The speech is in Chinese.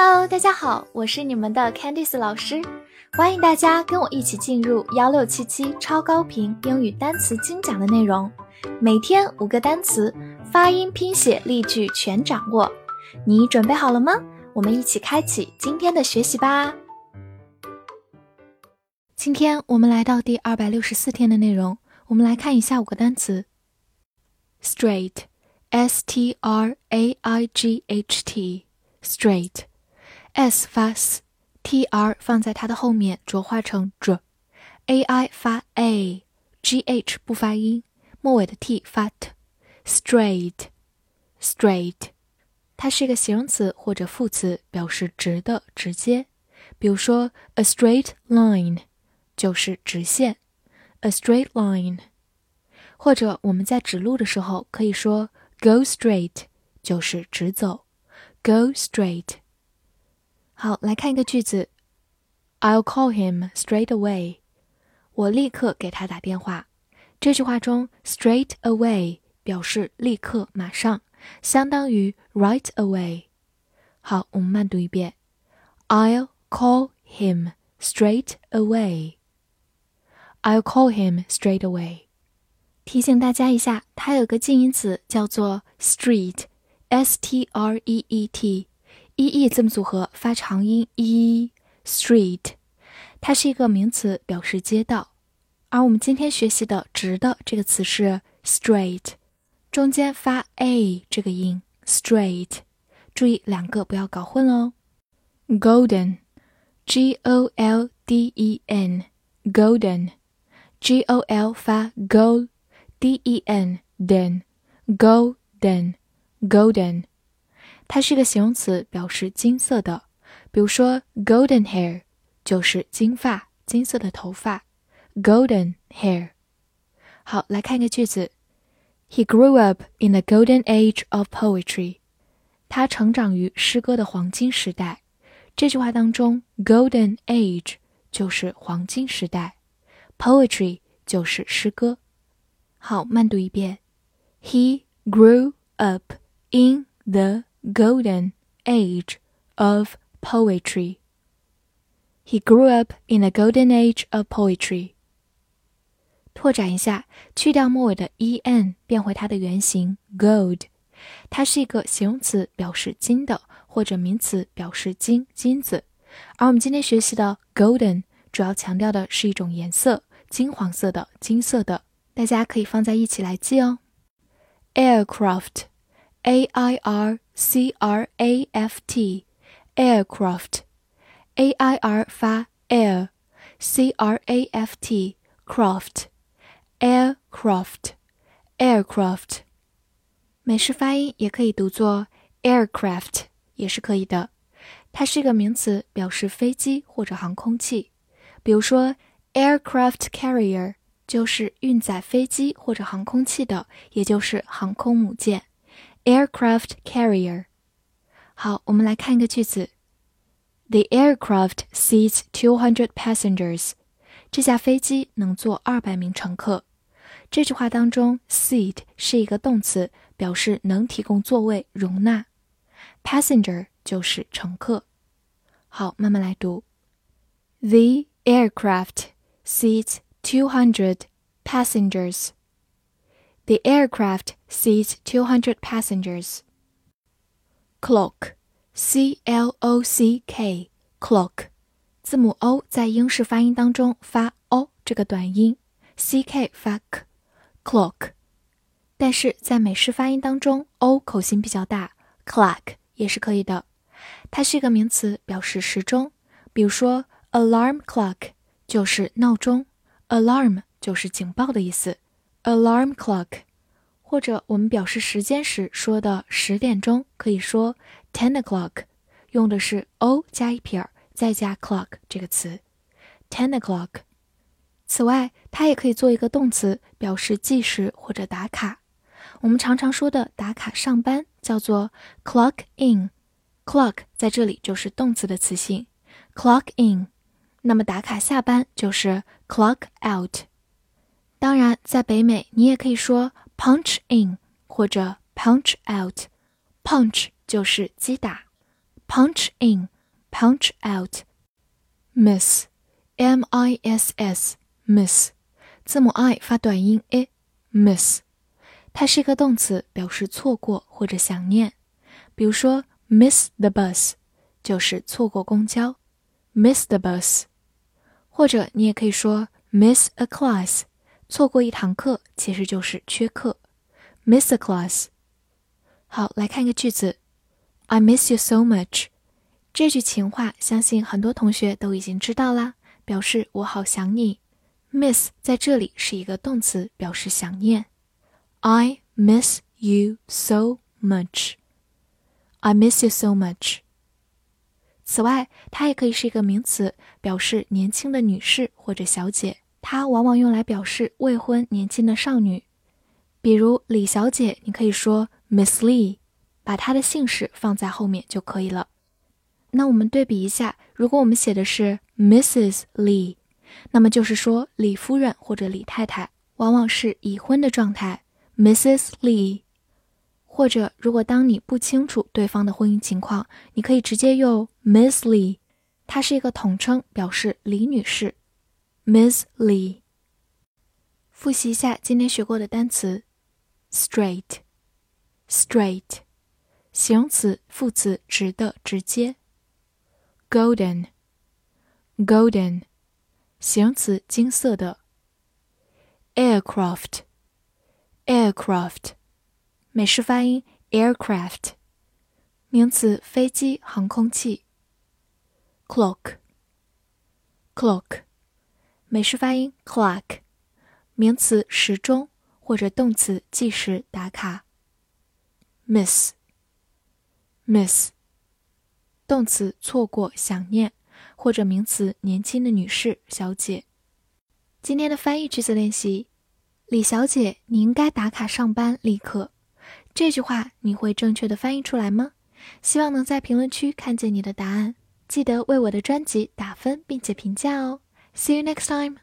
Hello，大家好，我是你们的 Candice 老师，欢迎大家跟我一起进入幺六七七超高频英语单词精讲的内容，每天五个单词，发音、拼写、例句全掌握，你准备好了吗？我们一起开启今天的学习吧。今天我们来到第二百六十四天的内容，我们来看一下五个单词，straight，s t r a i g h t，straight t，straight，s 发 s，t r 放在它的后面浊化成 j，a i 发 a，g h 不发音，末尾的 t 发 t，straight，straight，它是一个形容词或者副词，表示直的、直接。比如说，a straight line。就是直线，a straight line。或者我们在指路的时候可以说 go straight，就是直走，go straight。 好，来看一个句子，I'll call him straight away。我立刻给他打电话。这句话中 straight away 表示立刻、马上，相当于 right away。好，我们慢读一遍，I'll call him straight away。I'll call him straight away。提醒大家一下，它有个近义词叫做 street，s t r e e t e e 字母组合发长音 e，street，它是一个名词，表示街道。而我们今天学习的直的这个词是 straight，中间发 a 这个音 straight，注意两个不要搞混哦。golden，g o l d e n，golden。G O L 发 Go，D E N den golden golden，它是一个形容词，表示金色的。比如说 golden hair 就是金发，金色的头发。golden hair。好，来看一个句子：He grew up in the golden age of poetry。他成长于诗歌的黄金时代。这句话当中，golden age 就是黄金时代。Poetry 就是诗歌。好，慢读一遍。He grew up in the golden age of poetry. He grew up in the golden age of poetry. 拓展一下，去掉末尾的 en，变回它的原形 gold。它是一个形容词，表示金的，或者名词，表示金金子。而我们今天学习的 golden，主要强调的是一种颜色。金黄色的、金色的，大家可以放在一起来记哦。Aircraft. Aircraft，A I R C R A F T，Aircraft，A I R 发 air，C R A F T，craft，Aircraft，Aircraft，美式发音也可以读作 aircraft，也是可以的。它是一个名词，表示飞机或者航空器，比如说。Aircraft carrier 就是运载飞机或者航空器的，也就是航空母舰。 Aircraft carrier。好，我们来看一个句子：The aircraft seats two hundred passengers。这架飞机能坐二百名乘客。这句话当中，seat 是一个动词，表示能提供座位、容纳。Passenger 就是乘客。好，慢慢来读：The aircraft。seats 200 passengers. The aircraft seats 200 passengers. Clock, C L O C K, clock，字母 O 在英式发音当中发 o 这个短音，C K 发 k，clock。但是在美式发音当中，o 口型比较大，clock 也是可以的。它是一个名词，表示时钟。比如说，alarm clock 就是闹钟，alarm 就是警报的意思，alarm clock， 或者我们表示时间时说的十点钟，可以说 ten o'clock，用的是 o 加一撇儿再加 clock 这个词，ten o'clock。此外，它也可以做一个动词，表示计时或者打卡。我们常常说的打卡上班叫做 clock in，clock 在这里就是动词的词性，clock in。那么打卡下班就是 clock out。当然，在北美你也可以说 punch in 或者 punch out。punch 就是击打 punch in，punch out，miss，m i s s，miss，字母 i 发短音 a，miss，它是一个动词，表示错过或者想念。比如说，miss the bus，就是错过公交，miss the bus。或者你也可以说 miss a class，错过一堂课其实就是缺课，miss a class。好，来看一个句子，I miss you so much。这句情话相信很多同学都已经知道啦，表示我好想你。miss 在这里是一个动词，表示想念。I miss you so much。I miss you so much。此外，它也可以是一个名词，表示年轻的女士或者小姐。它往往用来表示未婚年轻的少女。比如李小姐，你可以说 Miss Lee，把她的姓氏放在后面就可以了。那我们对比一下，如果我们写的是 Mrs. Lee，那么就是说李夫人或者李太太往往是已婚的状态，Mrs. Lee。或者，如果当你不清楚对方的婚姻情况，你可以直接用 Miss Lee，它是一个统称，表示李女士。Miss Lee。复习一下今天学过的单词：straight，straight，形容词、副词，直的、直接；golden，golden，形容词，金色的；aircraft，aircraft。美式发音 aircraft，名词飞机、航空器。clock，clock，美式发音 clock，名词时钟或者动词计时、打卡。miss，miss，动词错过、想念或者名词年轻的女士、小姐。今天的翻译句子练习：李小姐，你应该打卡上班，立刻。这句话你会正确的翻译出来吗？希望能在评论区看见你的答案。记得为我的专辑打分并且评价哦。See you next time.